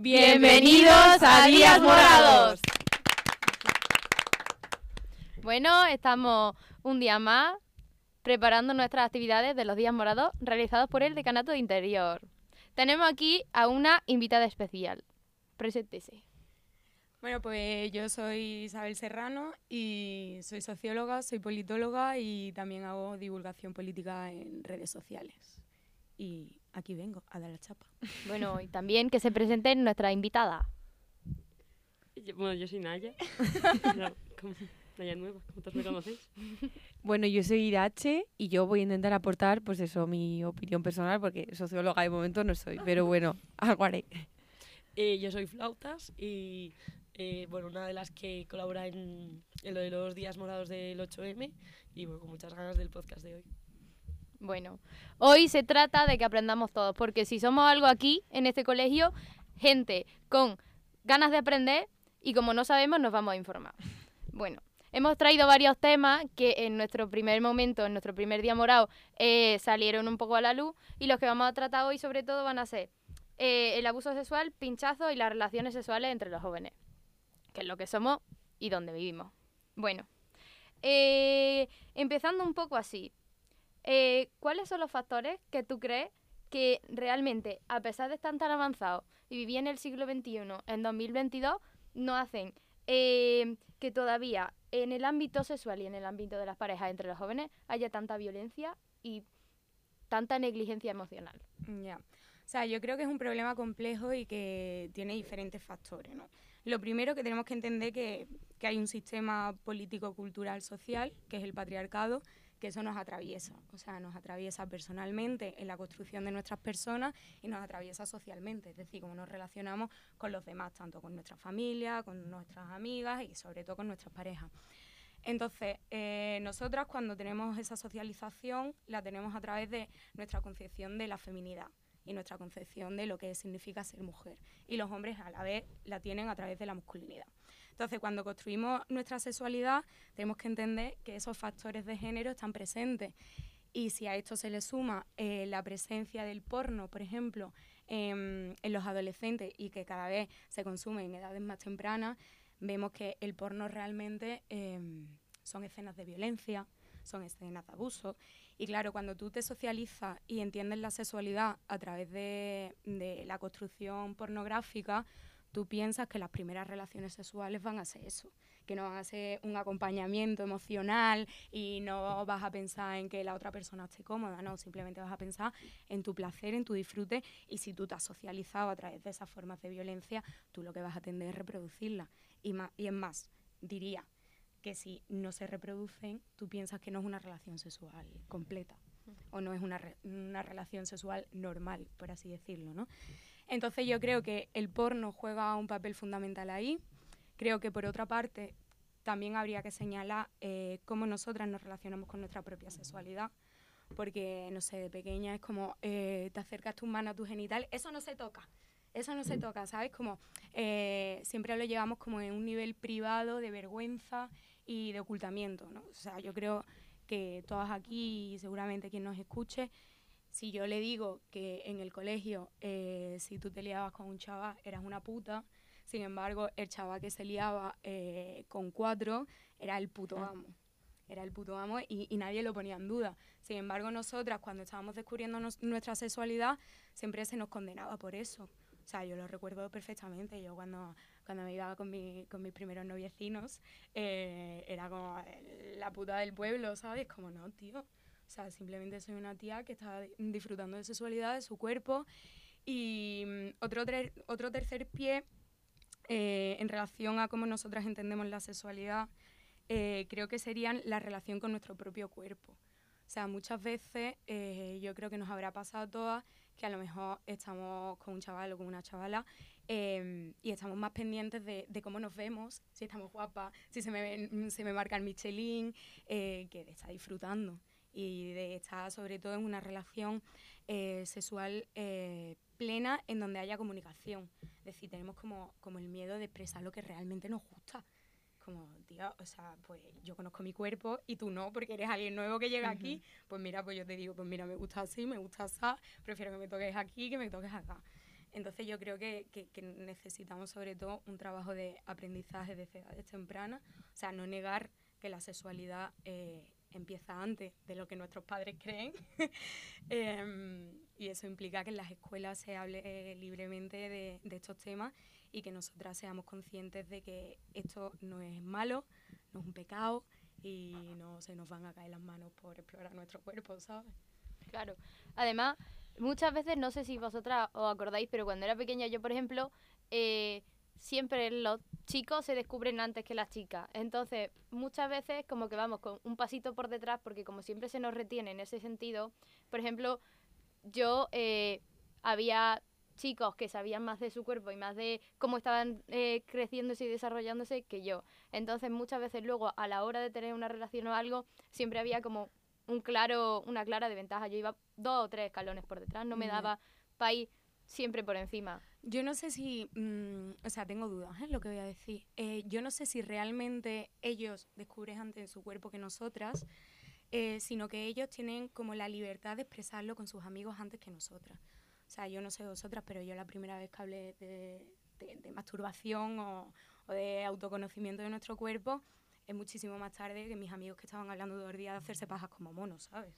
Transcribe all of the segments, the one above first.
Bienvenidos a Días Morados. Bueno, estamos un día más preparando nuestras actividades de los Días Morados realizados por el Decanato de Interior. Tenemos aquí a una invitada especial. Preséntese. Bueno, pues yo soy Isabel Serrano y soy socióloga, soy politóloga y también hago divulgación política en redes sociales. Y aquí vengo a dar la chapa. Bueno, y también que se presente nuestra invitada. Bueno, yo soy Naya. Naya Nueva, como todos me conocéis. Bueno, yo soy Irache y yo voy a intentar aportar, pues eso, mi opinión personal, porque socióloga de momento no soy, pero bueno, algo haré. Eh, yo soy Flautas y, eh, bueno, una de las que colabora en, en lo de los días morados del 8M y, bueno, con muchas ganas del podcast de hoy. Bueno, hoy se trata de que aprendamos todos, porque si somos algo aquí, en este colegio, gente con ganas de aprender y como no sabemos, nos vamos a informar. Bueno, hemos traído varios temas que en nuestro primer momento, en nuestro primer día morado, eh, salieron un poco a la luz y los que vamos a tratar hoy sobre todo van a ser eh, el abuso sexual, pinchazo y las relaciones sexuales entre los jóvenes, que es lo que somos y donde vivimos. Bueno, eh, empezando un poco así, eh, ¿cuáles son los factores que tú crees que realmente, a pesar de estar tan avanzados y vivir en el siglo XXI, en 2022, no hacen eh, que todavía en el ámbito sexual y en el ámbito de las parejas entre los jóvenes haya tanta violencia y tanta negligencia emocional? Ya. O sea, yo creo que es un problema complejo y que tiene diferentes factores, ¿no? Lo primero que tenemos que entender que, que hay un sistema político, cultural, social, que es el patriarcado, que eso nos atraviesa, o sea, nos atraviesa personalmente en la construcción de nuestras personas y nos atraviesa socialmente, es decir, cómo nos relacionamos con los demás, tanto con nuestra familia, con nuestras amigas y sobre todo con nuestras parejas. Entonces, eh, nosotras cuando tenemos esa socialización la tenemos a través de nuestra concepción de la feminidad y nuestra concepción de lo que significa ser mujer. Y los hombres a la vez la tienen a través de la masculinidad. Entonces, cuando construimos nuestra sexualidad, tenemos que entender que esos factores de género están presentes. Y si a esto se le suma eh, la presencia del porno, por ejemplo, en, en los adolescentes y que cada vez se consume en edades más tempranas, vemos que el porno realmente eh, son escenas de violencia, son escenas de abuso. Y claro, cuando tú te socializas y entiendes la sexualidad a través de la construcción pornográfica, tú piensas que las primeras relaciones sexuales van a ser eso, que no van a ser un acompañamiento emocional y no vas a pensar en que la otra persona esté cómoda, no, simplemente vas a pensar en tu placer, en tu disfrute y si tú te has socializado a través de esas formas de violencia, tú lo que vas a tender es reproducirla. Y, más, y es más, diría que si no se reproducen, tú piensas que no es una relación sexual completa o no es una, re- una relación sexual normal, por así decirlo, ¿no? Entonces yo creo que el porno juega un papel fundamental ahí. Creo que por otra parte también habría que señalar eh, cómo nosotras nos relacionamos con nuestra propia sexualidad. Porque, no sé, de pequeña es como eh, te acercas tus manos a tu genital, eso no se toca. Eso no se toca, ¿sabes? Como eh, siempre lo llevamos como en un nivel privado de vergüenza y de ocultamiento, ¿no? O sea, yo creo que todas aquí y seguramente quien nos escuche si yo le digo que en el colegio, eh, si tú te liabas con un chaval, eras una puta, sin embargo, el chaval que se liaba eh, con cuatro era el puto amo. Era el puto amo y, y nadie lo ponía en duda. Sin embargo, nosotras, cuando estábamos descubriendo nos- nuestra sexualidad, siempre se nos condenaba por eso. O sea, yo lo recuerdo perfectamente. Yo cuando, cuando me iba con, mi, con mis primeros noviecinos, eh, era como la puta del pueblo, ¿sabes? Como, no, tío. O sea, simplemente soy una tía que está di- disfrutando de sexualidad, de su cuerpo. Y mm, otro, ter- otro tercer pie, eh, en relación a cómo nosotras entendemos la sexualidad, eh, creo que serían la relación con nuestro propio cuerpo. O sea, muchas veces eh, yo creo que nos habrá pasado a todas que a lo mejor estamos con un chaval o con una chavala eh, y estamos más pendientes de, de cómo nos vemos, si estamos guapas, si se me, ven- se me marca el Michelin, eh, que estar disfrutando y de estar sobre todo en una relación eh, sexual eh, plena en donde haya comunicación. Es decir, tenemos como, como el miedo de expresar lo que realmente nos gusta. Como, tío, o sea, pues yo conozco mi cuerpo y tú no, porque eres alguien nuevo que llega aquí. Pues mira, pues yo te digo, pues mira, me gusta así, me gusta así, prefiero que me toques aquí que me toques acá. Entonces yo creo que, que, que necesitamos sobre todo un trabajo de aprendizaje desde edades tempranas, o sea, no negar que la sexualidad eh, empieza antes de lo que nuestros padres creen. Em, y eso implica que en las escuelas se hable eh, libremente de, estos temas y que nosotras seamos conscientes de que esto no es malo, no es un pecado y no se nos van a caer las manos por explorar nuestro cuerpo, ¿sabes? Claro. Además, muchas veces, no sé si vosotras os acordáis, pero cuando era pequeña yo, por ejemplo, eh, siempre los chicos se descubren antes que las chicas. Entonces, muchas veces como que vamos con un pasito por detrás porque como siempre se nos retiene en ese sentido, por ejemplo, yo eh, había chicos que sabían más de su cuerpo y más de cómo estaban eh, creciéndose y desarrollándose que yo. Entonces, muchas veces luego a la hora de tener una relación o algo, siempre había como un claro, una clara desventaja. Yo iba dos o tres escalones por detrás, no me daba ir siempre por encima. Yo no sé si, mm, o sea, tengo dudas en ¿eh? lo que voy a decir. Eh, yo no sé si realmente ellos descubren antes su cuerpo que nosotras, eh, sino que ellos tienen como la libertad de expresarlo con sus amigos antes que nosotras. O sea, yo no sé vosotras, pero yo la primera vez que hablé de, de, masturbación o, o, de autoconocimiento de nuestro cuerpo es muchísimo más tarde que mis amigos que estaban hablando dos días de hacerse pajas como monos, ¿sabes?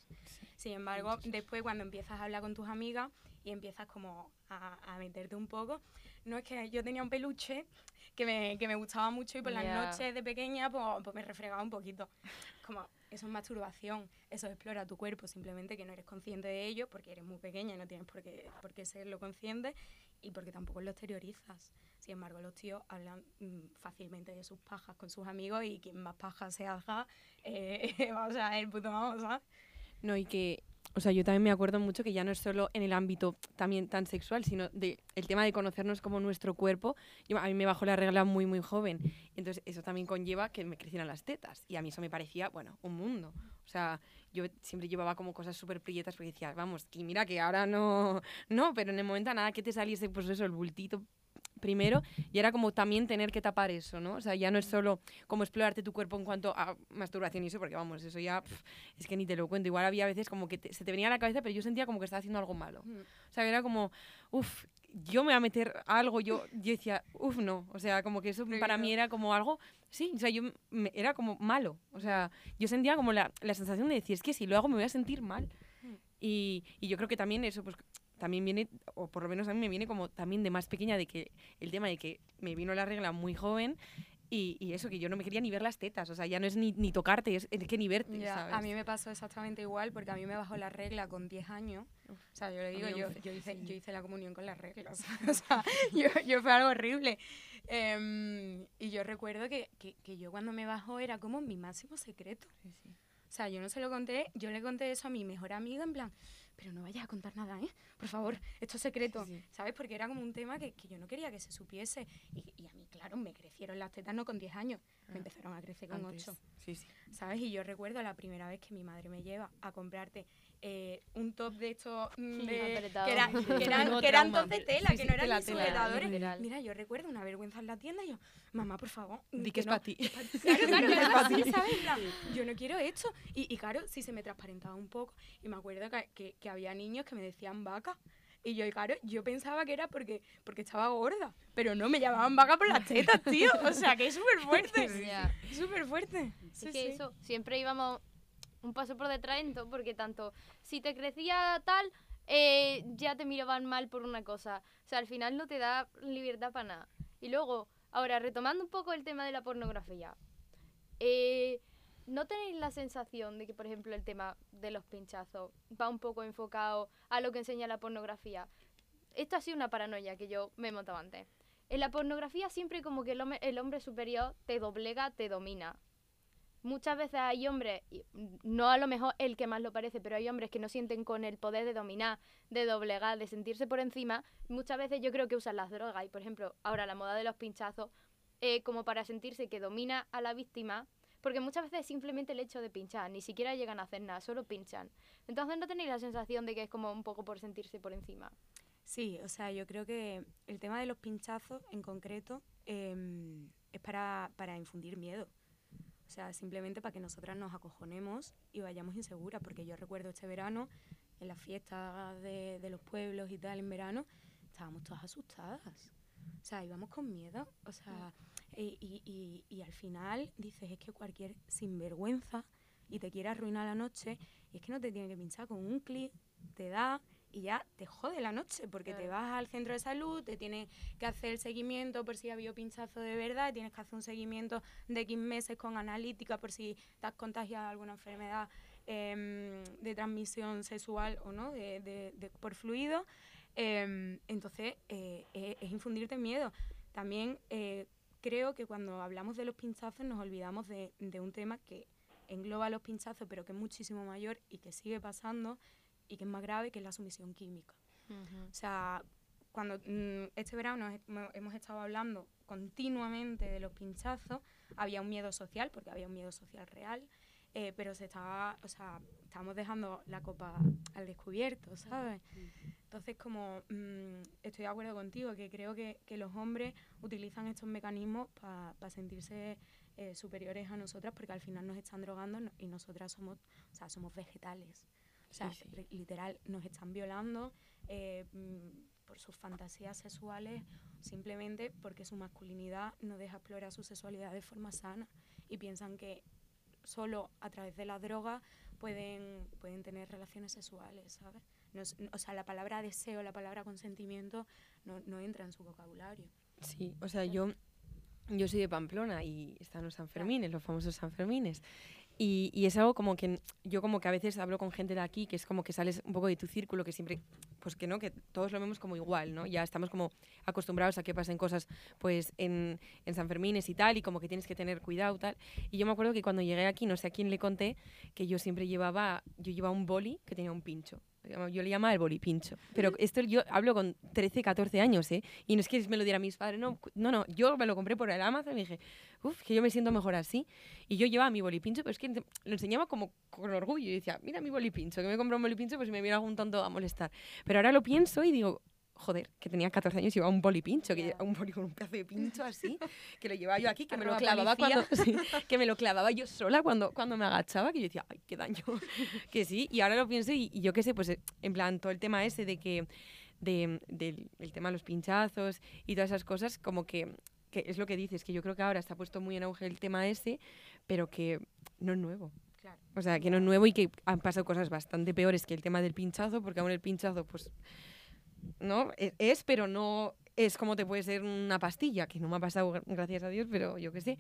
Sin embargo, después cuando empiezas a hablar con tus amigas y empiezas como a, a, meterte un poco, no es que yo tenía un peluche que me, que me gustaba mucho y por las noches de pequeña pues, pues, me refregaba un poquito. Como, eso es masturbación, eso explora tu cuerpo, simplemente que no eres consciente de ello porque eres muy pequeña y no tienes por qué, por qué serlo consciente y porque tampoco lo exteriorizas. Sin embargo, los tíos hablan mmm, fácilmente de sus pajas con sus amigos y quien más pajas se haga, eh, vamos a el puto vamos, ¿sabes? No, y que, o sea, yo también me acuerdo mucho que ya no es solo en el ámbito también tan sexual, sino de el tema de conocernos como nuestro cuerpo. Yo, a mí me bajó la regla muy, muy joven. Entonces, eso también conlleva que me crecieran las tetas. Y a mí eso me parecía, bueno, un mundo. O sea, yo siempre llevaba como cosas súper prietas porque decía, vamos, que mira que ahora no, no, pero en el momento nada que te saliese, pues eso, el bultito primero y era como también tener que tapar eso, ¿no? O sea, ya no es solo como explorarte tu cuerpo en cuanto a masturbación y eso, porque vamos, eso ya pff, es que ni te lo cuento. Igual había veces como que te, se te venía a la cabeza, pero yo sentía como que estaba haciendo algo malo. Mm. O sea, era como, uff, yo me voy a meter algo, yo, yo decía, uff, no. O sea, como que eso para mí era como algo, sí, o sea, yo me, era como malo. O sea, yo sentía como la, la sensación de decir, es que si lo hago me voy a sentir mal. Mm. Y, y yo creo que también eso, pues también viene, o por lo menos a mí me viene como también de más pequeña, de que el tema de que me vino la regla muy joven y, y, eso, que yo no me quería ni ver las tetas, o sea, ya no es ni, ni tocarte, es, es, que ni verte, ya, ¿sabes? A mí me pasó exactamente igual, porque a mí me bajó la regla con 10 años. O sea, yo le digo, yo, yo, hice, yo hice la comunión con las reglas. o sea, yo, yo fue algo horrible. Um, y yo recuerdo que, que, que, yo cuando me bajó era como mi máximo secreto. Sí, sí. O sea, yo no se lo conté, yo le conté eso a mi mejor amiga, en plan, pero no vayas a contar nada, ¿eh? Por favor, esto es secreto, sí, sí. ¿sabes? Porque era como un tema que, que, yo no quería que se supiese. Y, y, a mí, claro, me crecieron las tetas no con 10 años, ah, me empezaron a crecer con 8. Sí, sí. ¿Sabes? Y yo recuerdo la primera vez que mi madre me lleva a comprarte eh, un top de estos mm, de, que, era, que, eran, que eran top de tela, sí, que no eran ni sujetadores. Mira, yo recuerdo una vergüenza en la tienda y yo, mamá, por favor. Di que es no, para ti. Claro, claro, claro, sí, ¿sabes? Yo no quiero esto. Y, y claro, sí se me transparentaba un poco. Y me acuerdo que, que, que había niños que me decían vaca. Y yo, claro, yo pensaba que era porque, porque estaba gorda. Pero no, me llamaban vaca por las tetas, tío. O sea, que es súper fuerte. Yeah. Súper fuerte. Sí, es que sí. eso, siempre íbamos un paso por detrás en todo, porque tanto si te crecía tal, eh, ya te miraban mal por una cosa. O sea, al final no te da libertad para nada. Y luego, ahora, retomando un poco el tema de la pornografía. Eh, ¿No tenéis la sensación de que, por ejemplo, el tema de los pinchazos va un poco enfocado a lo que enseña la pornografía? Esto ha sido una paranoia que yo me he montado antes. En la pornografía siempre como que el el hombre superior te doblega, te domina muchas veces hay hombres, no a lo mejor el que más lo parece, pero hay hombres que no sienten con el poder de dominar, de doblegar, de sentirse por encima. Muchas veces yo creo que usan las drogas y, por ejemplo, ahora la moda de los pinchazos, como para sentirse que domina a la víctima, porque muchas veces es simplemente el hecho de pinchar, ni siquiera llegan a hacer nada, solo pinchan. Entonces no tenéis la sensación de que es como un poco por sentirse por encima. Sí, o sea, yo creo que el tema de los pinchazos en concreto eh, es para, para infundir miedo. O sea, simplemente para que nosotras nos acojonemos y vayamos inseguras, porque yo recuerdo este verano, en las fiestas de, de los pueblos y tal, en verano, estábamos todas asustadas. O sea, íbamos con miedo. O sea, y, y- y- al final dices, es que cualquier sinvergüenza y te quiere arruinar la noche, y es que no te tiene que pinchar con un clic, te da y ya te jode la noche, porque te vas al centro de salud, te tiene que hacer el seguimiento por si ha habido pinchazo de verdad, tienes que hacer un seguimiento de X meses con analítica por si te has contagiado de alguna enfermedad em, de transmisión sexual o no, de, de- de- por fluido. Em, entonces, eh, eh, es infundirte miedo. También eh, creo que cuando hablamos de los pinchazos nos olvidamos de, de un tema que engloba los pinchazos, pero que es muchísimo mayor y que sigue pasando y que es más grave, que es la sumisión química. O sea, cuando mm, este verano he- hemo- hemos estado hablando continuamente de los pinchazos, había un miedo social, porque había un miedo social real, eh, pero se estaba, o sea, estábamos dejando la copa al descubierto, ¿sabes? Entonces, como mm, estoy de acuerdo contigo, que creo que, que los hombres utilizan estos mecanismos para sentirse eh, superiores a nosotras, porque al final nos están drogando y nosotras somos, o sea, somos vegetales. O sea, Sí, sí. li- literal, nos están violando eh, mm, por sus fantasías sexuales, simplemente porque su masculinidad no deja explorar su sexualidad de forma sana y piensan que solo a través de la droga pueden, pueden tener relaciones sexuales, ¿sabes? No o sea, la palabra deseo, la palabra consentimiento no, no entra en su vocabulario. Sí, o sea, yo, yo soy de Pamplona y están los Sanfermines, los famosos Sanfermines. Y, y es algo como que yo como que a veces hablo con gente de aquí, que es como que sales un poco de tu círculo, que siempre, pues que no, que todos lo vemos como igual, ¿no? Ya estamos como acostumbrados a que pasen cosas pues en, en Sanfermines y tal, y como que tienes que tener cuidado tal. Y yo me acuerdo que cuando llegué aquí, no sé a quién le conté, que yo siempre llevaba, yo llevaba un boli que tenía un pincho. Yo le llamaba el boli pincho. Pero esto yo hablo con 13, 14 años, ¿eh? Y no es que me lo dieran mis padres, no, no, no, yo me lo compré por el Amazon y dije, uff, que yo me siento mejor así. Y yo llevaba mi bolipincho, pero es que lo enseñaba como con orgullo. Y decía, mira mi bolipincho, que me compré un bolipincho pues si me viene algún tonto a molestar. Pero ahora lo pienso y digo, joder, que tenía 14 años y llevaba un bolipincho, que Ya. llevaba un boli con un pedazo de pincho así, que lo llevaba yo aquí, que me lo clavaba cuando, sí, que me lo clavaba yo sola cuando, cuando me agachaba, que yo decía, ay, qué daño. que sí, y ahora lo pienso y, y yo qué sé, pues en plan, todo el tema ese de que, de, del el tema de los pinchazos y todas esas cosas, como que, que es lo que dices, que yo creo que ahora está puesto muy en auge el tema ese, pero que no es nuevo. Claro. O sea, que no es nuevo y que han pasado cosas bastante peores que el tema del pinchazo, porque aún el pinchazo, pues, ¿no? Es, es, pero no es como te puede ser una pastilla, que no me ha pasado, gra- gracias a Dios, pero yo qué sé.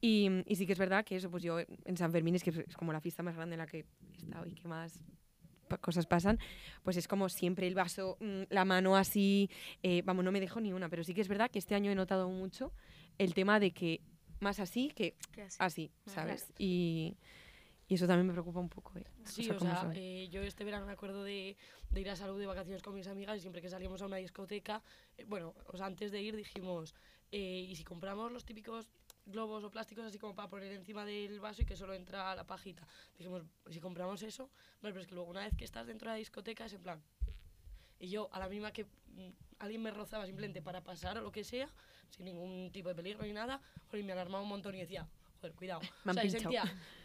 Y, y sí que es verdad que eso, pues yo en San Fermín, es que es como la fiesta más grande en la que he estado y que más cosas pasan, pues es como siempre el vaso, mm, la mano así, eh, vamos, no me dejo ni una, pero sí que es verdad que este año he notado mucho el tema de que más así que Que así. así, Claro. ¿sabes? Y, y eso también me preocupa un poco, ¿eh? Sí, o sea, eh, yo este verano me acuerdo de, de ir a salud de vacaciones con mis amigas y siempre que salíamos a una discoteca, eh, bueno, o sea, antes de ir dijimos, ¿y si compramos los típicos globos o plásticos así como para poner encima del vaso y que solo entra la pajita? Dijimos, si compramos eso, pero es que luego una vez que estás dentro de la discoteca es en plan... Y yo, a la misma que mm, alguien me rozaba simplemente para pasar o lo que sea, sin ningún tipo de peligro ni nada, joder, me alarmaba un montón y decía, joder, cuidado. Me han o sea, sentía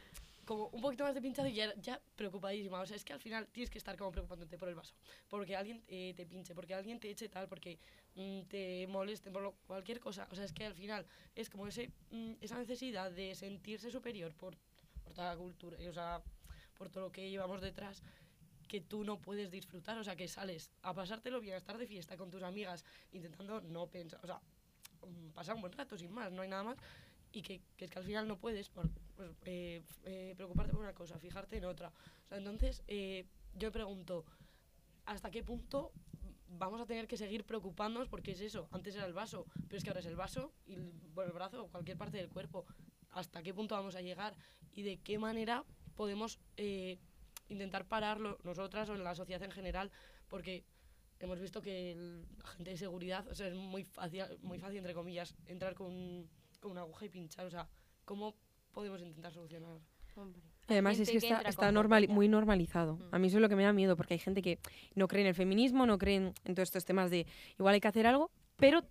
como un poquito más de pinchado y ya, preocupadísima. O sea, es que al final tienes que estar como preocupándote por el vaso. Porque alguien eh, te pinche, porque alguien te eche tal, porque mm, te moleste, por lo- cualquier cosa. O sea, es que al final es como ese, mm, esa necesidad de sentirse superior por, por toda la cultura, y, o sea, por todo lo que llevamos detrás que tú no puedes disfrutar, o sea, que sales a pasártelo bien, a estar de fiesta con tus amigas, intentando no pensar, o sea, mm, pasar un buen rato sin más, no hay nada más, y que, que es que al final no puedes por, pues, eh, eh, preocuparte por una cosa, fijarte en otra. Entonces, eh, yo pregunto, ¿hasta qué punto vamos a tener que seguir preocupándonos? Porque es eso, antes era el vaso, pero es que ahora es el vaso y el, brazo o cualquier parte del cuerpo. ¿Hasta qué punto vamos a llegar? ¿Y de qué manera podemos eh, intentar pararlo nosotras o en la sociedad en general? Porque hemos visto que la gente de seguridad, o sea, es muy fácil, muy fácil entre comillas, entrar con, con una aguja y pinchar. O sea, ¿cómo podemos intentar solucionar? Hombre. Además gente es que que está, está normal, muy normalizado. Mm. A mí eso es lo que me da miedo, porque hay gente que no cree en el feminismo, no cree en, en todos estos temas de igual hay que hacer algo, pero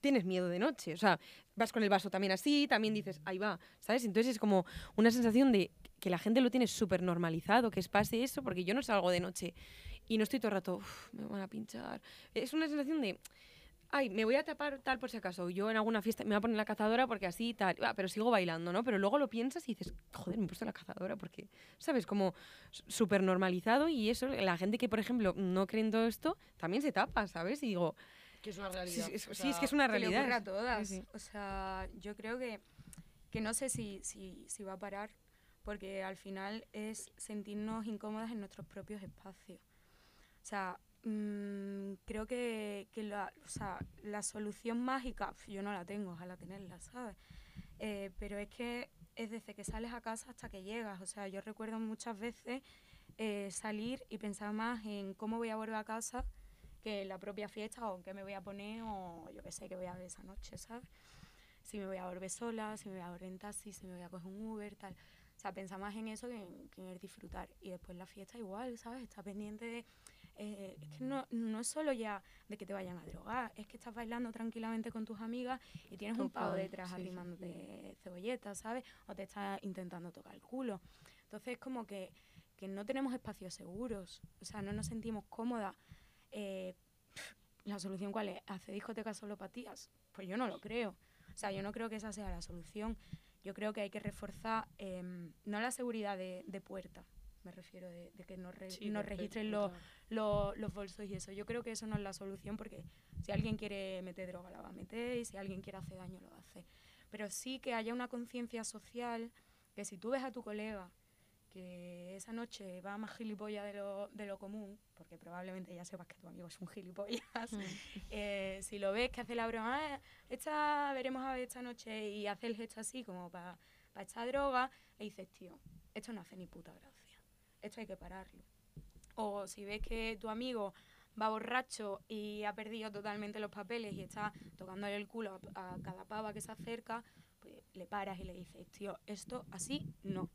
tienes miedo de noche. O sea, vas con el vaso también así, también dices, ahí va, ¿sabes? Entonces es como una sensación de que la gente lo tiene súper normalizado, que es pase eso, porque yo no salgo de noche y no estoy todo el rato, "Uf, me van a pinchar. Es una sensación de, ay, me voy a tapar tal por si acaso. Yo en alguna fiesta me voy a poner la cazadora porque así tal, ah, pero sigo bailando, ¿no? Pero luego lo piensas y dices, joder, me he puesto la cazadora porque, ¿sabes? Como súper normalizado y eso, la gente que, por ejemplo, no cree en todo esto, también se tapa, ¿sabes? Y digo, Que es una sí, realidad. sí, es, o sí, es sea, que es una que le realidad. a todas. sí. O sea, yo creo que, que no sé si, si, si va a parar, porque al final es sentirnos incómodas en nuestros propios espacios. O sea, mm, creo que, que la, o sea, la solución mágica, yo no la tengo, ojalá tenerla, ¿sabes? Eh, pero es que es desde que sales a casa hasta que llegas. O sea, yo recuerdo muchas veces eh, salir y pensar más en cómo voy a volver a casa que en la propia fiesta o en qué me voy a poner o yo qué sé, qué voy a ver esa noche, ¿sabes? Si me voy a volver sola, si me voy a volver en taxi, si me voy a coger un Uber, tal. O sea, pensar más en eso que en, que en el disfrutar. Y después la fiesta igual, ¿sabes? Está pendiente de... eh, es que no, no es solo ya de que te vayan a drogar, es que estás bailando tranquilamente con tus amigas y tienes un pavo detrás sí, sí. arrimándote cebolletas, ¿sabes? O te está intentando tocar el culo. Entonces es como que, que no tenemos espacios seguros, o sea, no nos sentimos cómodas. Eh, ¿La solución cuál es? ¿Hacer discotecas solo para tías? Pues yo no lo creo. O sea, yo no creo que esa sea la solución. Yo creo que hay que reforzar, em, no la seguridad de, de puerta, me refiero, de, de que nos, re- sí, nos registren los, sea, los, los bolsos y eso. Yo creo que eso no es la solución porque si alguien quiere meter droga la va a meter y si alguien quiere hacer daño lo hacer. Pero sí que haya una conciencia social que si tú ves a tu colega que esa noche va más gilipollas de lo, de lo común, porque probablemente ya sepas que tu amigo es un gilipollas, Mm. eh, si lo ves que hace la broma, "Ah, esta veremos a ver esta noche y hace el gesto así como para echar droga, le dices, tío, esto no hace ni puta gracia, esto hay que pararlo. O si ves que tu amigo va borracho y ha perdido totalmente los papeles y está tocándole el culo a, a cada pava que se acerca, pues le paras y le dices, tío, esto así no.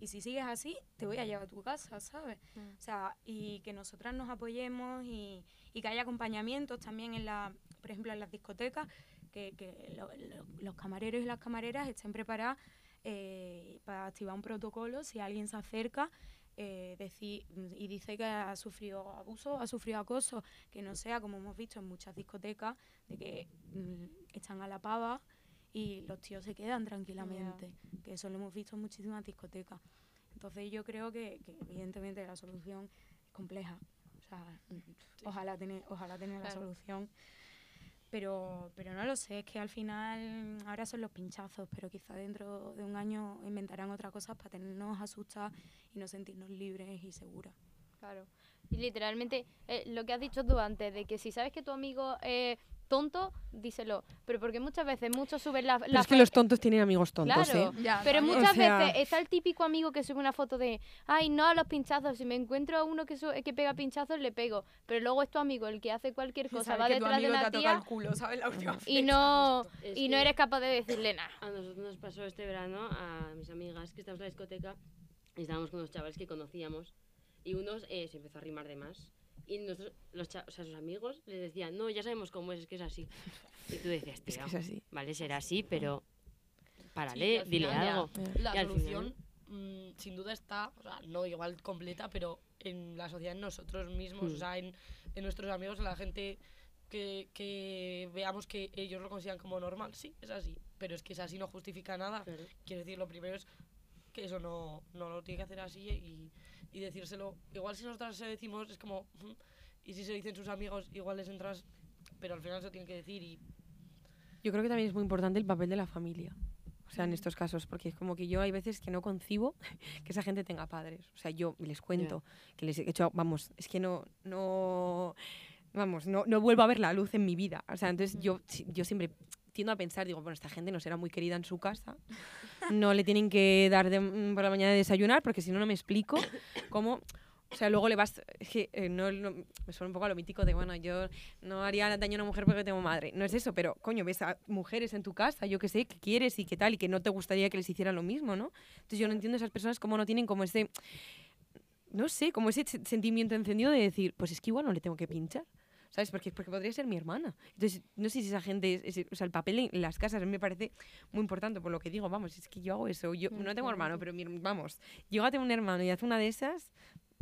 Y si sigues así, te voy a llevar a tu casa, ¿sabes? Mm. O sea, y que nosotras nos apoyemos y, y que haya acompañamientos también en la, por ejemplo, en las discotecas, que, que lo- lo- los camareros y las camareras estén preparadas eh, para activar un protocolo si alguien se acerca eh, decir, y dice que ha sufrido abuso, ha sufrido acoso, que no sea como hemos visto en muchas discotecas, de que mm, están a la pava y los tíos se quedan tranquilamente, que eso lo hemos visto en muchísimas discotecas. Entonces yo creo que, que evidentemente la solución es compleja. O sea, ojalá tener, ojalá tener la solución. Pero, pero no lo sé, es que al final ahora son los pinchazos, pero quizá dentro de un año inventarán otra cosa para tenernos asustadas y no sentirnos libres y seguras. Claro. Y literalmente, eh, lo que has dicho tú antes, de que si sabes que tu amigo es tonto, díselo. Pero porque muchas veces muchos suben la, Pero es que los tontos tienen amigos tontos, Claro, ¿eh? Ya, pero muchas O sea- veces está el típico amigo que sube una foto de, ay, no a los pinchazos, si me encuentro a uno que, que pega pinchazos, le pego. Pero luego es tu amigo el que hace cualquier cosa, va detrás de tía. La última y no. Es y no eres capaz de decirle nada. A nosotros nos pasó este verano a mis amigas que estábamos en la discoteca y estábamos con unos chavales que conocíamos y unos eh, se empezó a rimar de más. Y nosotros, los o sea, sus amigos les decían, no, ya sabemos cómo es, es que es así. Y tú decías, Es que es así. vale, será así, pero Sí, párale, al dile final ya- algo. La solución, mm, sin duda, está, o sea, no igual completa, pero en la sociedad, en nosotros mismos, Mm. o sea, en, en nuestros amigos, en la gente que, que veamos que ellos lo consideran como normal. Sí, es así, pero es que es así, no justifica nada. Claro. Quiero decir, lo primero es que eso no, no lo tiene que hacer así y, y decírselo. Igual si nosotras se decimos, es como, y si se dicen sus amigos, igual les entras, pero al final se tienen que decir y Yo creo que también es muy importante el papel de la familia. O sea, en estos casos, porque es como que yo hay veces que no concibo que esa gente tenga padres. O sea, yo les cuento que les he hecho, vamos, es que no, no, vamos, no, no vuelvo a ver la luz en mi vida. O sea, entonces yo, yo siempre tiendo a pensar, digo, bueno, esta gente no será muy querida en su casa, no le tienen que dar de- mm, por la mañana de desayunar, porque si no, no me explico cómo... O sea, luego le vas... Que eh, no, no- me suena un poco a lo mítico de, bueno, yo no haría daño a una mujer porque tengo madre. No es eso, pero, coño, ves a mujeres en tu casa, yo que sé, que quieres y qué tal, y que no te gustaría que les hicieran lo mismo, ¿no? Entonces yo no entiendo esas personas cómo no tienen como ese... No sé, como ese se- sentimiento encendido de decir, pues es que igual no le tengo que pinchar. ¿Sabes? Porque, porque podría ser mi hermana. Entonces, no sé si esa gente, es- es- o sea, el papel en las casas a mí me parece muy importante por lo que digo, vamos, es que yo hago eso. Yo Mm, no tengo hermano, pero mi, vamos, yo a tener un hermano y hace una de esas,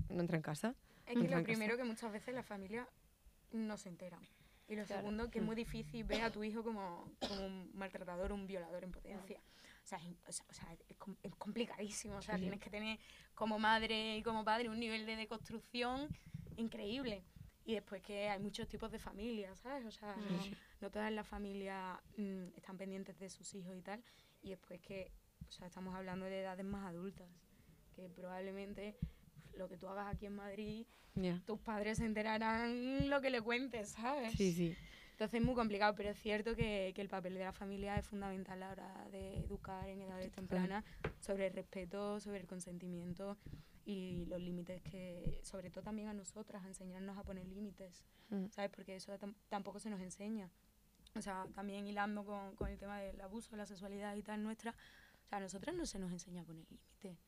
no entra en casa. Es que lo primero que muchas veces las familias no se enteran. Y lo Claro. segundo, que es Mm. muy difícil ver a tu hijo como, como un maltratador, un violador en potencia. O sea, es, o sea, es es complicadísimo. O sea, sí. tienes que tener como madre y como padre un nivel de deconstrucción increíble. Y después que hay muchos tipos de familias, ¿sabes? O sea, no, no todas las familias mm, están pendientes de sus hijos y tal. Y después que, o sea, estamos hablando de edades más adultas, que probablemente lo que tú hagas aquí en Madrid Ya. tus padres se enterarán lo que le cuentes, ¿sabes? Sí, sí. Entonces es muy complicado, pero es cierto que, que el papel de la familia es fundamental a la hora de educar en edades tempranas sobre el respeto, sobre el consentimiento y los límites que, sobre todo también a nosotras, a enseñarnos a poner límites, Mm. ¿sabes? Porque eso tam- tampoco se nos enseña. O sea, también hilando con, con el tema del abuso, la sexualidad y tal nuestra, o sea, a nosotras no se nos enseña a poner límites.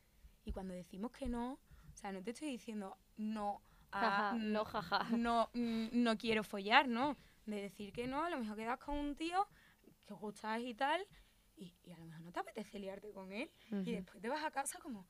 Y cuando decimos que no, o sea, no te estoy diciendo no a... Jaja, mm, no jaja. no, mm, no quiero follar, ¿no? De decir que no, a lo mejor quedas con un tío que os gustáis y tal, y, y a lo mejor no te apetece liarte con él, y Ujú. después te vas a casa como, "Uf,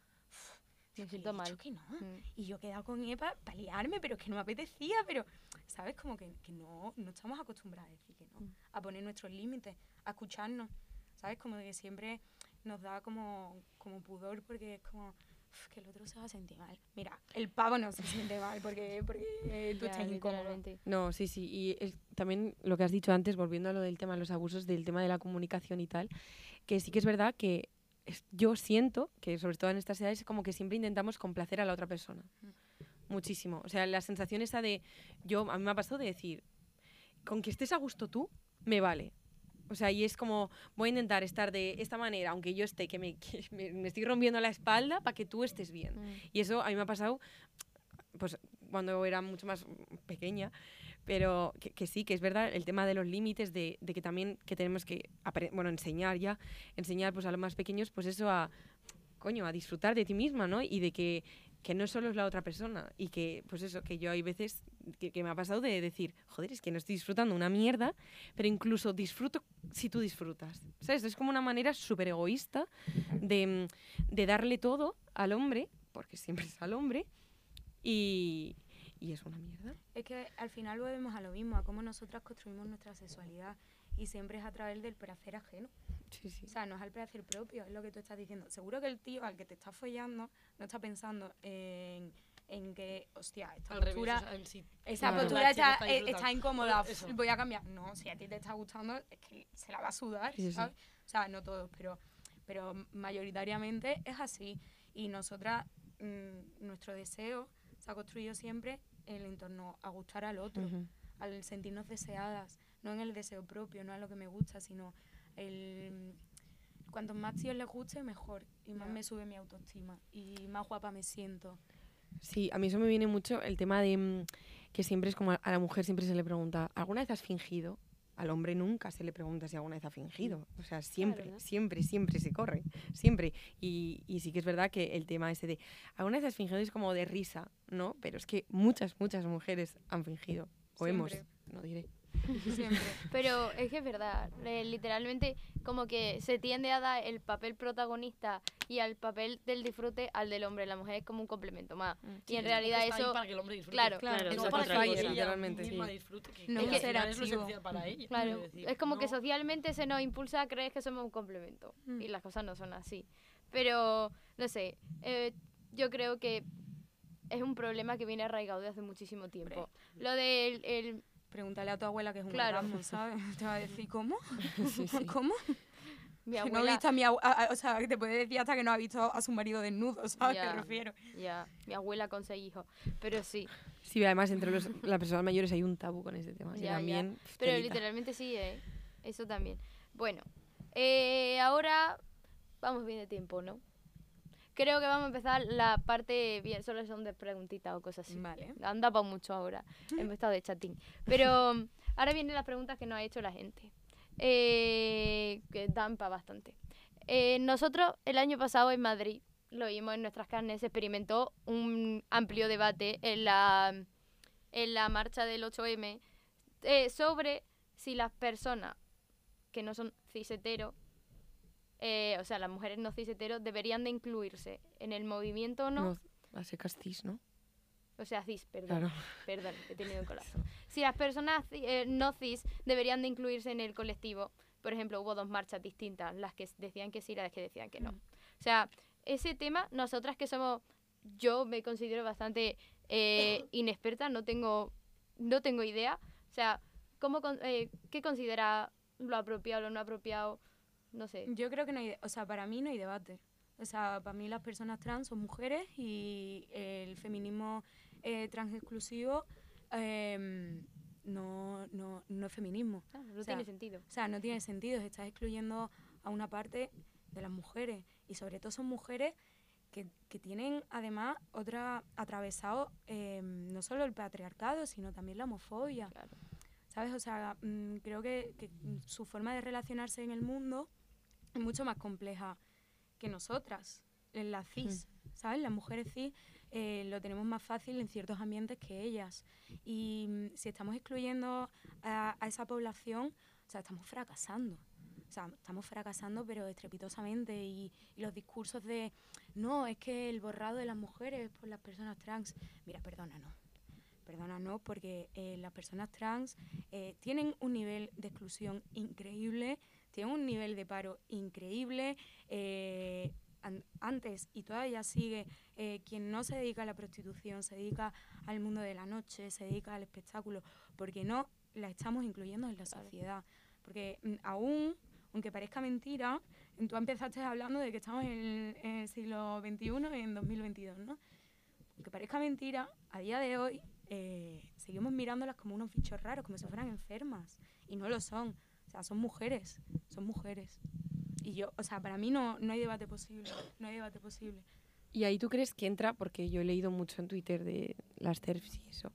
Me siento mal. dicho que no, Mm. y yo he quedado con él para liarme, pero es que no me apetecía, pero, ¿sabes? Como que, que no, no estamos acostumbrados a decir que no, Mm. a poner nuestros límites, a escucharnos, ¿sabes? Como que siempre nos da como, como pudor porque es como... "Uf, Que el otro se va a sentir mal. Mira, el pavo no se siente mal porque, porque eh, tú Ya, estás incómodo. No, sí, sí. Y es- también lo que has dicho antes, volviendo a lo del tema de los abusos, del tema de la comunicación y tal, que sí que es verdad que yo siento que, sobre todo en estas edades, como que siempre intentamos complacer a la otra persona. Muchísimo. O sea, la sensación esa de. Yo, a mí me ha pasado de decir, con que estés a gusto tú, me vale. O sea, y es como, voy a intentar estar de esta manera, aunque yo esté, que me, que me, me estoy rompiendo la espalda para que tú estés bien. Mm. Y eso a mí me ha pasado pues cuando era mucho más pequeña, pero que, sí, que es verdad el tema de los límites, de, de que también que tenemos que bueno, enseñar ya, enseñar pues a los más pequeños pues eso a coño, a disfrutar de ti misma, ¿no? Y de que, que no solo es la otra persona y que pues eso, que yo hay veces que, me ha pasado de decir, joder, es que no estoy disfrutando una mierda, pero incluso disfruto si tú disfrutas. ¿Sabes? Es como una manera súper egoísta de, de darle todo al hombre, porque siempre es al hombre, y, y es una mierda. Es que al final volvemos a lo mismo, a cómo nosotras construimos nuestra sexualidad y siempre es a través del placer ajeno. Sí, sí. O sea, no es al placer propio, es lo que tú estás diciendo. Seguro que el tío al que te estás follando no está pensando en, en que, hostia, esta Al revés, postura, o sea, sí. esa Claro. postura está, está eh, está incómoda, Eso. voy a cambiar. No, si a ti te está gustando, es que se la va a sudar, Sí, sí, sí. ¿sabes? O sea, no todos, pero, pero mayoritariamente es así. Y nosotras, mm, nuestro deseo se ha construido siempre en el entorno a gustar al otro al sentirnos deseadas, no en el deseo propio, no a lo que me gusta, sino el cuanto más tíos les guste, mejor. Y más me sube mi autoestima y más guapa me siento. Sí, a mí eso me viene mucho el tema de mm, que siempre es como a la mujer siempre se le pregunta, ¿alguna vez has fingido? Al hombre nunca se le pregunta si alguna vez ha fingido. O sea, siempre, ¿no? siempre, siempre se corre. Siempre. Y, y sí que es verdad que el tema ese de, ¿alguna vez has fingido? Es como de risa, ¿no? Pero es que muchas, muchas mujeres han fingido. O hemos, Siempre. no diré. Siempre. Pero es que es verdad, eh, literalmente como que se tiende a dar el papel protagonista y al papel del disfrute al del hombre. La mujer es como un complemento más. Mm. y en Sí, realidad está ahí eso... para que el hombre disfrute. Claro, Claro, no es para que ella literalmente, misma sí. disfrute, que, No que final es lo esencial para ella. Claro, decir, es como que no- socialmente se nos impulsa a creer que somos un complemento Mm. y las cosas no son así. Pero, no sé, eh, yo creo que es un problema que viene arraigado desde hace muchísimo tiempo. Lo del el, Pregúntale a tu abuela que es un Claro. orgasmo, ¿sabes? Te va a decir, ¿cómo? Sí, sí. ¿Cómo? mi Que no ha abuela, visto a mi abu- a- a- o sea, que te puede decir hasta que no ha visto a su marido desnudo, ¿sabes? Ya. Me refiero. ya, mi abuela con seis hijos, pero sí, Sí, además entre los, las personas mayores hay un tabú con ese tema. Ya, también, pero telita. literalmente sí, eh, eso también. Bueno, eh, ahora vamos bien de tiempo, ¿no? Creo que vamos a empezar la parte bien, solo son de preguntitas o cosas así. Vale. Anda para mucho ahora. Hemos estado de chatín. Pero mm, ahora vienen las preguntas que nos ha hecho la gente. eh, que dan para bastante. Eh, nosotros el año pasado en Madrid, lo vimos en nuestras carnes, se experimentó un amplio debate en la, en la marcha del 8M eh, sobre si las personas que no son ciseteros, eh, o sea, las mujeres no ciseteros, deberían de incluirse en el movimiento o no. No, secas cis, ¿no? o sea, cis, perdón, Claro. perdón, he tenido un colapso. Si las personas eh, no cis deberían de incluirse en el colectivo, por ejemplo, hubo dos marchas distintas, las que decían que sí y las que decían que no. Mm. O sea, ese tema, nosotras que somos, yo me considero bastante eh, inexperta, no tengo, no tengo idea. O sea, ¿cómo, eh, ¿qué considera lo apropiado, lo no apropiado? No sé. Yo creo que no hay, o sea, para mí no hay debate. O sea, para mí las personas trans son mujeres y el feminismo eh, trans exclusivo em, no, no, no es feminismo. Ah, no o sea, tiene sentido. O sea, no tiene sentido, estás excluyendo a una parte de las mujeres y sobre todo son mujeres que, que tienen además otra atravesado em, no solo el patriarcado, sino también la homofobia. Claro. ¿Sabes? O sea, mm, creo que, que, su forma de relacionarse en el mundo es mucho más compleja que nosotras, en las cis, ¿sabes? Las mujeres cis eh, lo tenemos más fácil en ciertos ambientes que ellas. Y mm, si estamos excluyendo a, a esa población, o sea, estamos fracasando. O sea, estamos fracasando, pero estrepitosamente. Y, y los discursos de, no, es que el borrado de las mujeres por las personas trans. Mira, perdona, no. Perdona, no, porque eh, las personas trans eh, tienen un nivel de exclusión increíble, tienen un nivel de paro increíble. eh, an- antes y todavía sigue, eh, quien no se dedica a la prostitución, se dedica al mundo de la noche, se dedica al espectáculo, porque no la estamos incluyendo en la sociedad. Porque mm, aún, aunque parezca mentira, tú empezaste hablando de que estamos en el, en el siglo XXI, en 2022, ¿no? Aunque parezca mentira, a día de hoy eh, seguimos mirándolas como unos bichos raros, como si fueran enfermas. Y no lo son. O sea, son mujeres. Son mujeres. Y yo, o sea, para mí no, no hay debate posible. No hay debate posible. Y ahí tú crees que entra, porque yo he leído mucho en Twitter de las TERFs y eso.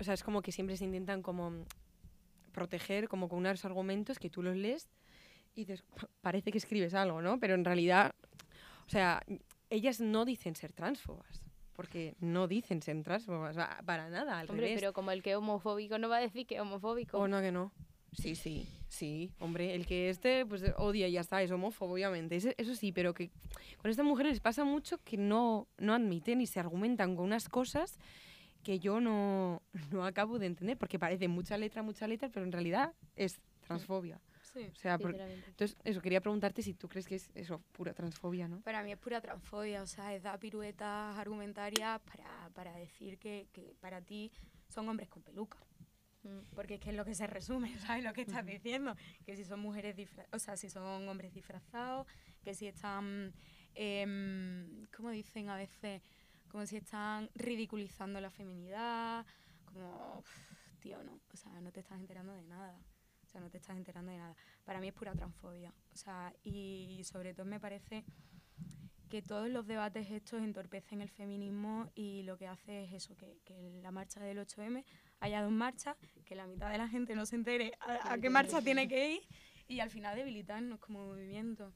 O sea, es como que siempre se intentan como proteger, como con unos argumentos que tú los lees y dices, "Pa- parece que escribes algo, ¿no? Pero en realidad, o sea, ellas no dicen ser transfobas, porque no dicen ser transfobas, para nada, al Hombre, revés. pero como el que es homofóbico no va a decir que es homofóbico. ¿O no que no? Sí, sí, sí. Hombre, el que este, pues odia y ya está, es homófobo, obviamente. Eso, eso sí, pero que con estas mujeres les pasa mucho que no, no admiten y se argumentan con unas cosas que yo no, no acabo de entender, porque parece mucha letra, mucha letra, pero en realidad es transfobia. Sí. O sea, entonces, eso, quería preguntarte si tú crees que es eso, pura transfobia, ¿no? Para mí es pura transfobia, o sea, es dar piruetas argumentarias para, para decir que, que para ti son hombres con peluca. Porque es que es lo que se resume, ¿sabes? Lo que estás diciendo. Que si son mujeres disfra- o sea, si son hombres disfrazados, que si están, em, ¿cómo dicen a veces? Como si están ridiculizando la feminidad, como, uf, tío, no, o sea, no te estás enterando de nada. O sea, no te estás enterando de nada. Para mí es pura transfobia. O sea, y sobre todo me parece que todos los debates estos entorpecen el feminismo y lo que hace es eso, que, que la marcha del 8M haya dos marchas, que la mitad de la gente no se entere a, a qué marcha tiene que ir y al final debilitarnos como movimiento.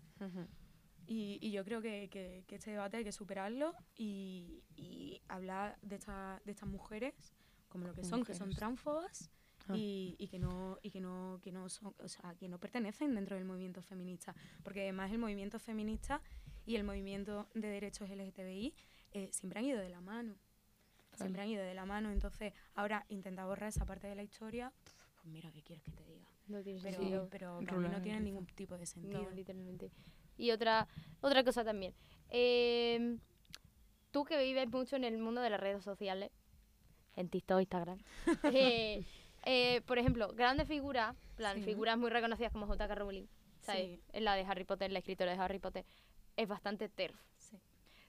Y, y yo creo que, que- que este debate hay que superarlo y, y hablar de, esta- de estas mujeres como lo que son, que son mujeres. transfobas Ah. y, y que no y que no que no son o sea que no pertenecen dentro del movimiento feminista porque además el movimiento feminista y el movimiento de derechos LGTBI eh, siempre han ido de la mano siempre han ido de la mano entonces ahora intenta borrar esa parte de la historia pues mira qué quieres que te diga No tiene pero sentido. pero para mí no tiene ningún tipo de sentido No, literalmente. Y otra, otra cosa también. Eh, tú que vives mucho en el mundo de las redes sociales, en TikTok, Instagram, eh, eh, por ejemplo, grandes figuras, plan, Sí. figuras muy reconocidas como J.K. Rowling, ¿sabes? Sí. Es la de Harry Potter, la escritora de Harry Potter, es bastante TERF. Sí.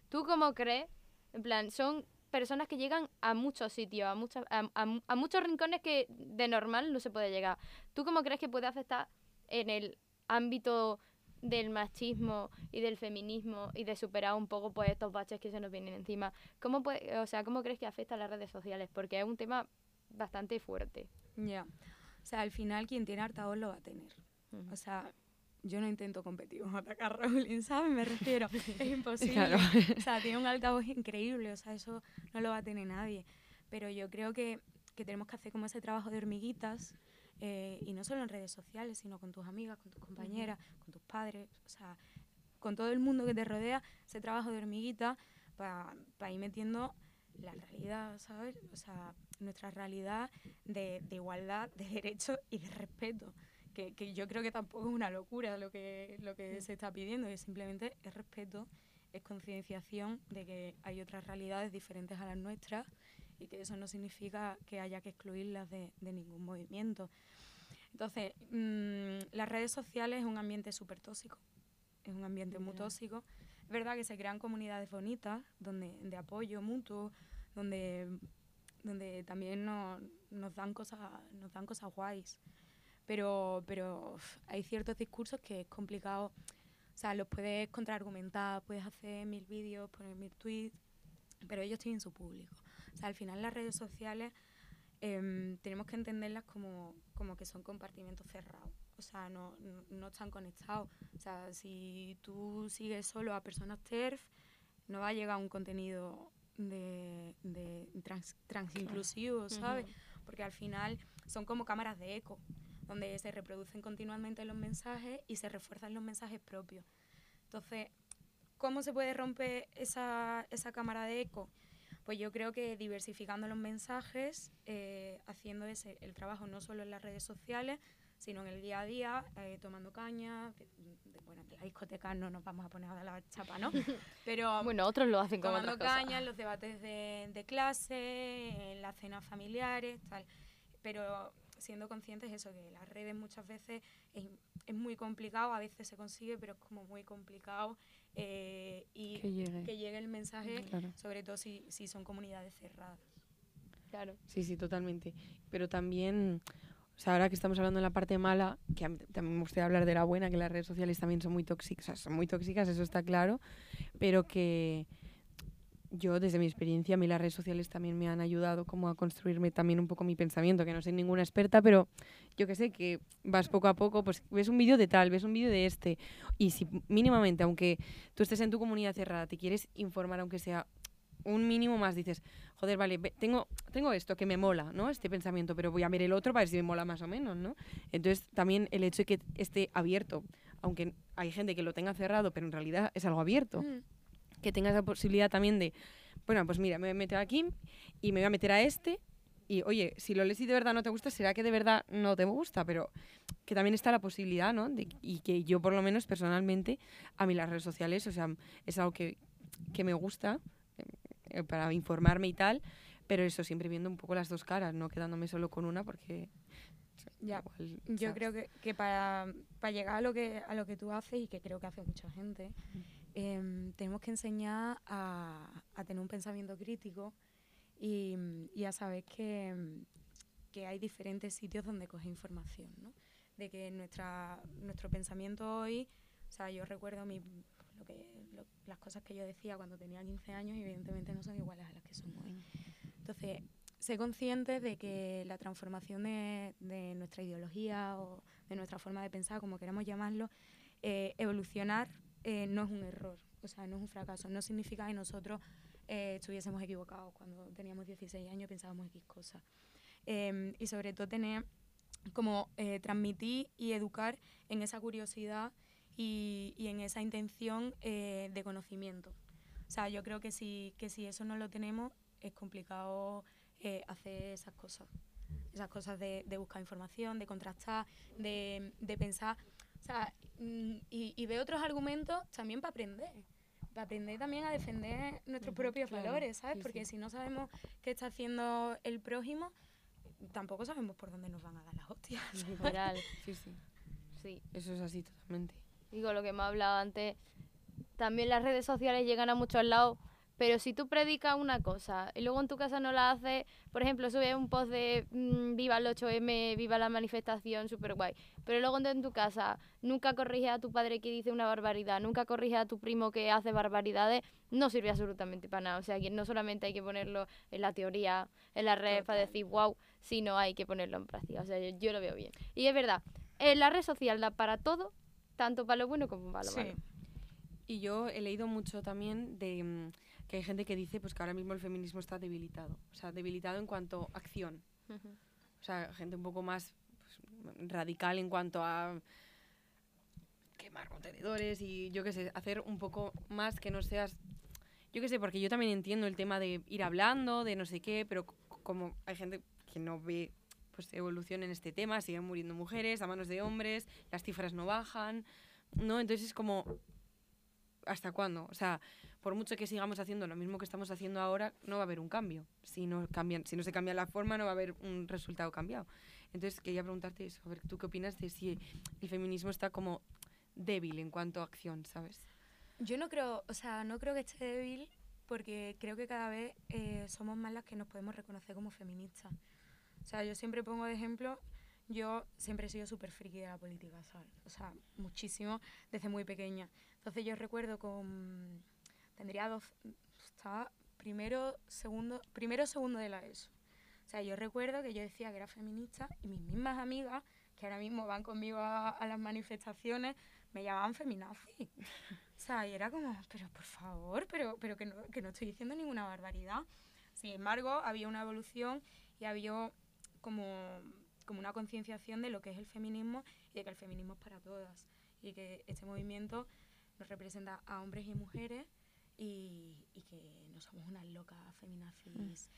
¿Tú cómo crees? En plan, son personas que llegan a muchos sitios, a, muchas, a, a- a muchos rincones que de normal no se puede llegar. ¿Tú cómo crees que puede afectar en el ámbito del machismo y del feminismo y de superar un poco pues estos baches que se nos vienen encima? ¿Cómo, puede, o sea, ¿cómo crees que afecta a las redes sociales? Porque es un tema bastante fuerte. ya o sea al final quien tiene hartavoz lo va a tener. O sea, yo no intento competir con J.K. Rowling, ¿sabes? Me refiero, es imposible. Claro. O sea, tiene un altavoz increíble, o sea, eso no lo va a tener nadie. Pero yo creo que, que tenemos que hacer como ese trabajo de hormiguitas, eh, y no solo en redes sociales, sino con tus amigas, con tus compañeras, con tus padres, o sea, con todo el mundo que te rodea, ese trabajo de hormiguita para ir metiendo la realidad, ¿sabes? O sea, nuestra realidad de, de igualdad, de derechos y de respeto. Que, que, yo creo que tampoco es una locura lo que, lo que se está pidiendo, que simplemente es respeto, es concienciación de que hay otras realidades diferentes a las nuestras y que eso no significa que haya que excluirlas de, de ningún movimiento. Entonces, mmm, las redes sociales es un ambiente súper tóxico, es un ambiente muy tóxico. Es verdad que se crean comunidades bonitas, donde, de apoyo mutuo, donde, donde también nos, nos, dan cosas, nos dan cosas guays. Pero, pero uf, hay ciertos discursos que es complicado. O sea, los puedes contraargumentar, puedes hacer mil vídeos, poner mil tweets, pero ellos tienen su público. O sea, al final las redes sociales eh, tenemos que entenderlas como, como que son compartimentos cerrados. O sea, no, no, no, están conectados. O sea, si tú sigues solo a personas TERF, no va a llegar un contenido de, de trans, transinclusivo, claro. ¿sabes? Uh -huh. Porque al final son como cámaras de eco, donde se reproducen continuamente los mensajes y se refuerzan los mensajes propios. Entonces, ¿cómo se puede romper esa, esa cámara de eco? Pues yo creo que diversificando los mensajes, eh, haciendo ese, el trabajo no solo en las redes sociales, sino en el día a día, eh, tomando caña. Bueno, de la discoteca no nos vamos a poner a dar la chapa, ¿no? Pero bueno, otros lo hacen tomando otras caña cosas. en los debates de, de clase, en las cenas familiares, tal. Pero siendo conscientes eso, que las redes muchas veces es, es, muy complicado, a veces se consigue, pero es como muy complicado eh, y que llegue. que llegue el mensaje, Claro. sobre todo si, si son comunidades cerradas. Claro. Sí, sí, totalmente. Pero también, o sea, ahora que estamos hablando de la parte mala, que a mí también me gustaría hablar de la buena, que las redes sociales también son muy tóxicas, o sea, son muy tóxicas, eso está claro, pero que yo desde mi experiencia, a mí las redes sociales también me han ayudado como a construirme también un poco mi pensamiento, que no soy ninguna experta, pero yo que sé, que vas poco a poco, pues ves un vídeo de tal, ves un vídeo de este, y si mínimamente, aunque tú estés en tu comunidad cerrada, te quieres informar, aunque sea un mínimo más, dices, joder, vale, tengo, tengo esto que me mola, ¿no? Este pensamiento, pero voy a ver el otro para ver si me mola más o menos, ¿no? Entonces, también el hecho de que esté abierto, aunque hay gente que lo tenga cerrado, pero en realidad es algo abierto. Mm que tengas la posibilidad también de, bueno, pues mira, me voy a meter aquí y me voy a meter a este y, oye, si lo lees y de verdad no te gusta, será que de verdad no te gusta, pero que también está la posibilidad, ¿no? De, y que yo, por lo menos, personalmente, a mí las redes sociales, o sea, es algo que, que me gusta eh, para informarme y tal, pero eso, siempre viendo un poco las dos caras, no quedándome solo con una, porque... Ya, igual, yo creo que, que para, para llegar a lo que, a lo que tú haces y que creo que hace mucha gente, mm eh, tenemos que enseñar a, a, tener un pensamiento crítico y, y a saber que, que, hay diferentes sitios donde coger información, ¿no? De que nuestra, nuestro pensamiento hoy, o sea, yo recuerdo mi, lo que, lo, las cosas que yo decía cuando tenía 15 años evidentemente no son iguales a las que son hoy. Entonces, sé consciente de que la transformación de, de nuestra ideología o de nuestra forma de pensar, como queramos llamarlo, eh, evolucionar eh, no es un error, o sea, no es un fracaso. No significa que nosotros eh, estuviésemos equivocados cuando teníamos 16 años pensábamos X cosas. Eh, y sobre todo tener como transmitir y educar en esa curiosidad y, y en esa intención de conocimiento. O sea, yo creo que si, que si eso no lo tenemos, es complicado hacer esas cosas. Esas cosas de, de buscar información, de contrastar, de, de pensar o sea, y, y ve otros argumentos también para aprender. Para aprender también a defender nuestros propios claro, valores, ¿sabes? sí, Porque sí. si no sabemos qué está haciendo el prójimo, tampoco sabemos por dónde nos van a dar las hostias. Literal. Sí, sí. Sí. Eso es así totalmente. Digo, lo que hemos hablado antes, también las redes sociales llegan a muchos lados, pero si tú predicas una cosa y luego en tu casa no la haces, por ejemplo, subes un post de mmm, viva el 8M, viva la manifestación, súper guay, pero luego en tu casa nunca corriges a tu padre que dice una barbaridad, nunca corriges a tu primo que hace barbaridades, no sirve absolutamente para nada. O sea, que no solamente hay que ponerlo en la teoría, en la red para decir wow, sino hay que ponerlo en práctica. O sea, yo, yo lo veo bien. Y es verdad, en la red social da para todo, tanto para lo bueno como para lo Sí. malo. Y yo he leído mucho también de mm, que hay gente que dice pues que ahora mismo el feminismo está debilitado. O sea, debilitado en cuanto a acción. O sea, gente un poco más pues, radical en cuanto a quemar contenedores y yo qué sé, hacer un poco más que no seas... Yo qué sé, porque yo también entiendo el tema de ir hablando, de no sé qué, pero como hay gente que no ve pues evolución en este tema, siguen muriendo mujeres a manos de hombres, las cifras no bajan, ¿no? Entonces es como, ¿hasta cuándo? O sea, por mucho que sigamos haciendo lo mismo que estamos haciendo ahora, no va a haber un cambio. Si no, cambian, si no se cambia la forma, no va a haber un resultado cambiado. Entonces quería preguntarte eso, a ver, ¿tú qué opinas de si el feminismo está como débil en cuanto a acción, ¿sabes? Yo no creo, o sea, no creo que esté débil porque creo que cada vez eh, somos más las que nos podemos reconocer como feministas. O sea, yo siempre pongo de ejemplo, yo siempre he sido súper friki de la política, ¿sabes? O sea, muchísimo desde muy pequeña. Entonces yo recuerdo con, tendría dos, estaba primero, segundo, primero, segundo de la ESO. O sea, yo recuerdo que yo decía que era feminista y mis mismas amigas, que ahora mismo van conmigo a, a las manifestaciones, me llamaban feminazi. O sea, y era como, pero por favor, pero, pero que, no, que no estoy diciendo ninguna barbaridad. Sin embargo, había una evolución y había como, como una concienciación de lo que es el feminismo y de que el feminismo es para todas. Y que este movimiento nos representa a hombres y mujeres y, y que no somos unas locas feminazis.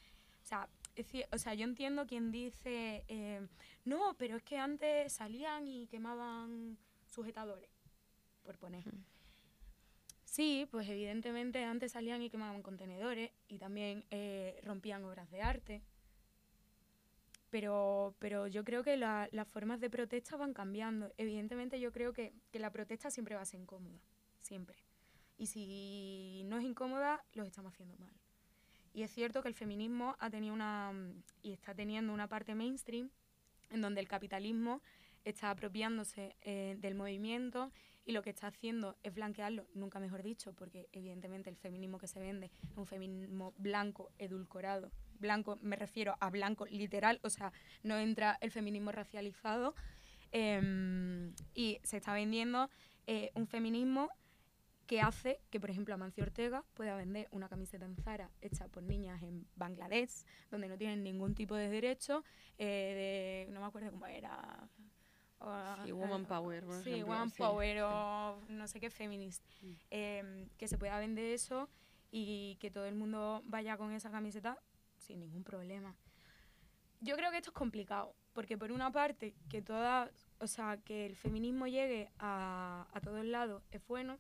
O sea, es o sea, yo entiendo quien dice, eh, no, pero es que antes salían y quemaban sujetadores, por poner. Sí, pues evidentemente antes salían y quemaban contenedores y también eh, rompían obras de arte. Pero, pero yo creo que la- las formas de protesta van cambiando. Evidentemente yo creo que, que la protesta siempre va a ser incómoda, siempre. Y si no es incómoda, los estamos haciendo mal. Y es cierto que el feminismo ha tenido una mm, y está teniendo una parte mainstream en donde el capitalismo está apropiándose eh, del movimiento y lo que está haciendo es blanquearlo, nunca mejor dicho, porque evidentemente el feminismo que se vende es un feminismo blanco, edulcorado. Blanco, me refiero a blanco literal, o sea, no entra el feminismo racializado. em, y se está vendiendo eh, un feminismo que hace que, por ejemplo, Amancio Ortega pueda vender una camiseta en Zara hecha por niñas en Bangladesh, donde no tienen ningún tipo de derecho, eh, de, no me acuerdo cómo era. o- Sí, Woman eh, Power, por Sí, ejemplo, Woman sí. Power o no sé qué feminist. Mm. Em, que se pueda vender eso y que todo el mundo vaya con esa camiseta sin ningún problema. Yo creo que esto es complicado, porque por una parte, que toda, o sea, que el feminismo llegue a, a todos lados es bueno,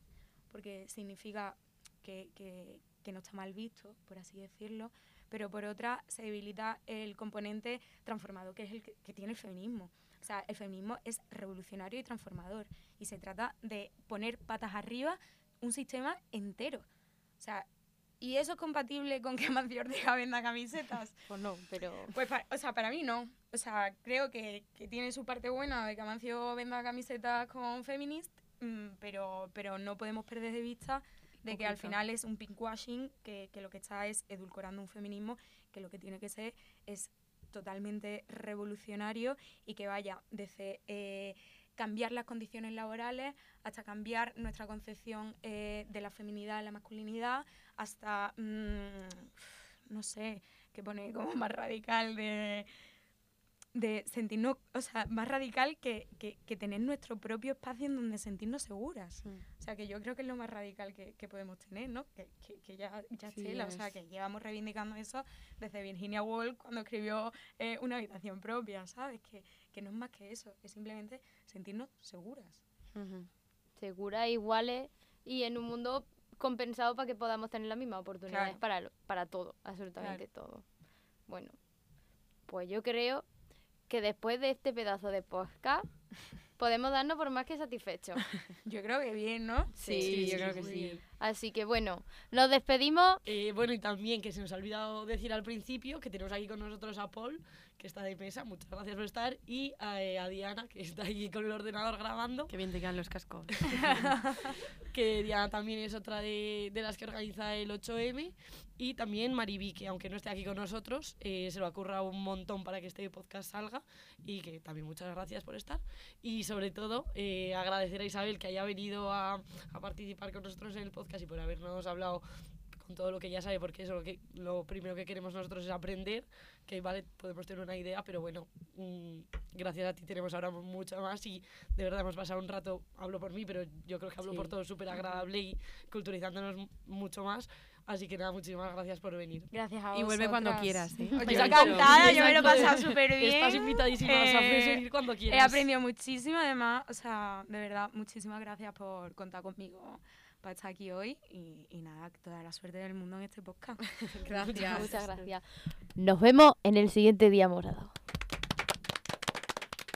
porque significa que, que- que no está mal visto, por así decirlo, pero por otra se debilita el componente transformado, que es el que, que tiene el feminismo. O sea, el feminismo es revolucionario y transformador, y se trata de poner patas arriba un sistema entero. O sea, ¿y eso es compatible con que Amancio Ortega venda camisetas? Pues no, pero... Pues, pa- o sea, para mí no. O sea, creo que, que tiene su parte buena de que Amancio venda camisetas con feminist, pero, pero no podemos perder de vista de que al final es un pinkwashing, que, que lo que está es edulcorando un feminismo, que lo que tiene que ser es totalmente revolucionario y que vaya desde eh, cambiar las condiciones laborales hasta cambiar nuestra concepción eh, de la feminidad, la masculinidad, hasta, mm, no sé, que pone como más radical de, de sentirnos, o sea, más radical que, que, que tener nuestro propio espacio en donde sentirnos seguras. Mm. O sea, que yo creo que es lo más radical que, que podemos tener, ¿no? Que, que, que ya, ya Sí, tela, o sea, que llevamos reivindicando eso desde Virginia Woolf cuando escribió eh, Una habitación propia, ¿sabes? Que, que no es más que eso, es simplemente sentirnos seguras. Seguras, iguales y en un mundo compensado para que podamos tener las mismas oportunidades Claro. para, para todo, absolutamente todo. Bueno, pues yo creo que después de este pedazo de podcast podemos darnos por más que satisfechos. Yo creo que bien, ¿no? Sí, yo creo que sí. Así que bueno, nos despedimos. Eh, bueno, y también que se nos ha olvidado decir al principio que tenemos aquí con nosotros a Paul, que está de mesa, muchas gracias por estar, y a, eh, a Diana, que está allí con el ordenador grabando, Qué bien te quedan los cascos. que Diana también es otra de, de las que organiza el 8M, y también Mariví, que aunque no esté aquí con nosotros, eh, se lo ha currado un montón para que este podcast salga, y que también muchas gracias por estar. Y sobre todo, eh, agradecer a Isabel que haya venido a, a participar con nosotros en el podcast y por habernos hablado con todo lo que ya sabe, porque eso lo, que, lo primero que queremos nosotros es aprender, que vale, podemos tener una idea, pero bueno, mm, gracias a ti tenemos ahora mucho más y de verdad hemos pasado un rato, hablo por mí, pero yo creo que hablo Sí. por todos, súper agradable y culturizándonos mucho más. Así que nada, muchísimas gracias por venir. Gracias a Y vuelve cuando quieras, ¿eh? Yo encantada, yo me lo he pasado súper bien. Estás invitadísima, o sea, puedes Eh, venir cuando He quieras. aprendido muchísimo, además, o sea, de verdad, muchísimas gracias por contar conmigo para estar aquí hoy y, y nada, toda la suerte del mundo en este podcast. Gracias. Muchas gracias. Nos vemos en el siguiente día morado.